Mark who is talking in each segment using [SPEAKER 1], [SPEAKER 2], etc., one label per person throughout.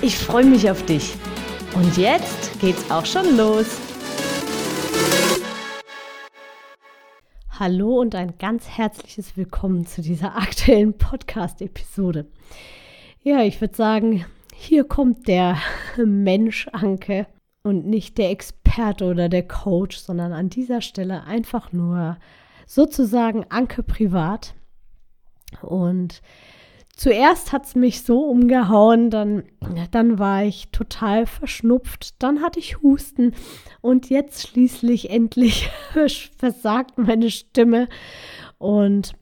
[SPEAKER 1] Ich freue mich auf dich. Und jetzt geht's auch schon los. Hallo und ein ganz herzliches Willkommen zu dieser aktuellen Podcast-Episode. Ja, ich würde sagen, hier kommt der Mensch Anke und nicht der Experte oder der Coach, sondern an dieser Stelle einfach nur sozusagen Anke privat. Und Zuerst hat es mich so umgehauen, dann, dann war ich total verschnupft, dann hatte ich Husten und jetzt schließlich endlich versagt meine Stimme. Und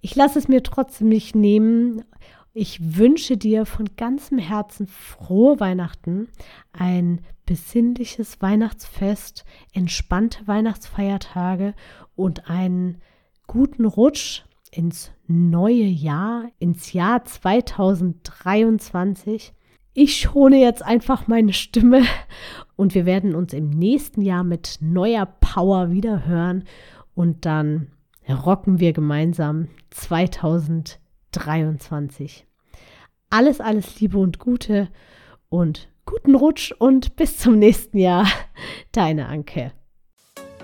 [SPEAKER 1] ich lasse es mir trotzdem nicht nehmen. Ich wünsche dir von ganzem Herzen frohe Weihnachten, ein besinnliches Weihnachtsfest, entspannte Weihnachtsfeiertage und einen guten Rutsch ins neue Jahr, ins Jahr 2023. Ich schone jetzt einfach meine Stimme und wir werden uns im nächsten Jahr mit neuer Power wieder hören und dann rocken wir gemeinsam 2023. Alles, alles Liebe und Gute und guten Rutsch und bis zum nächsten Jahr. Deine Anke.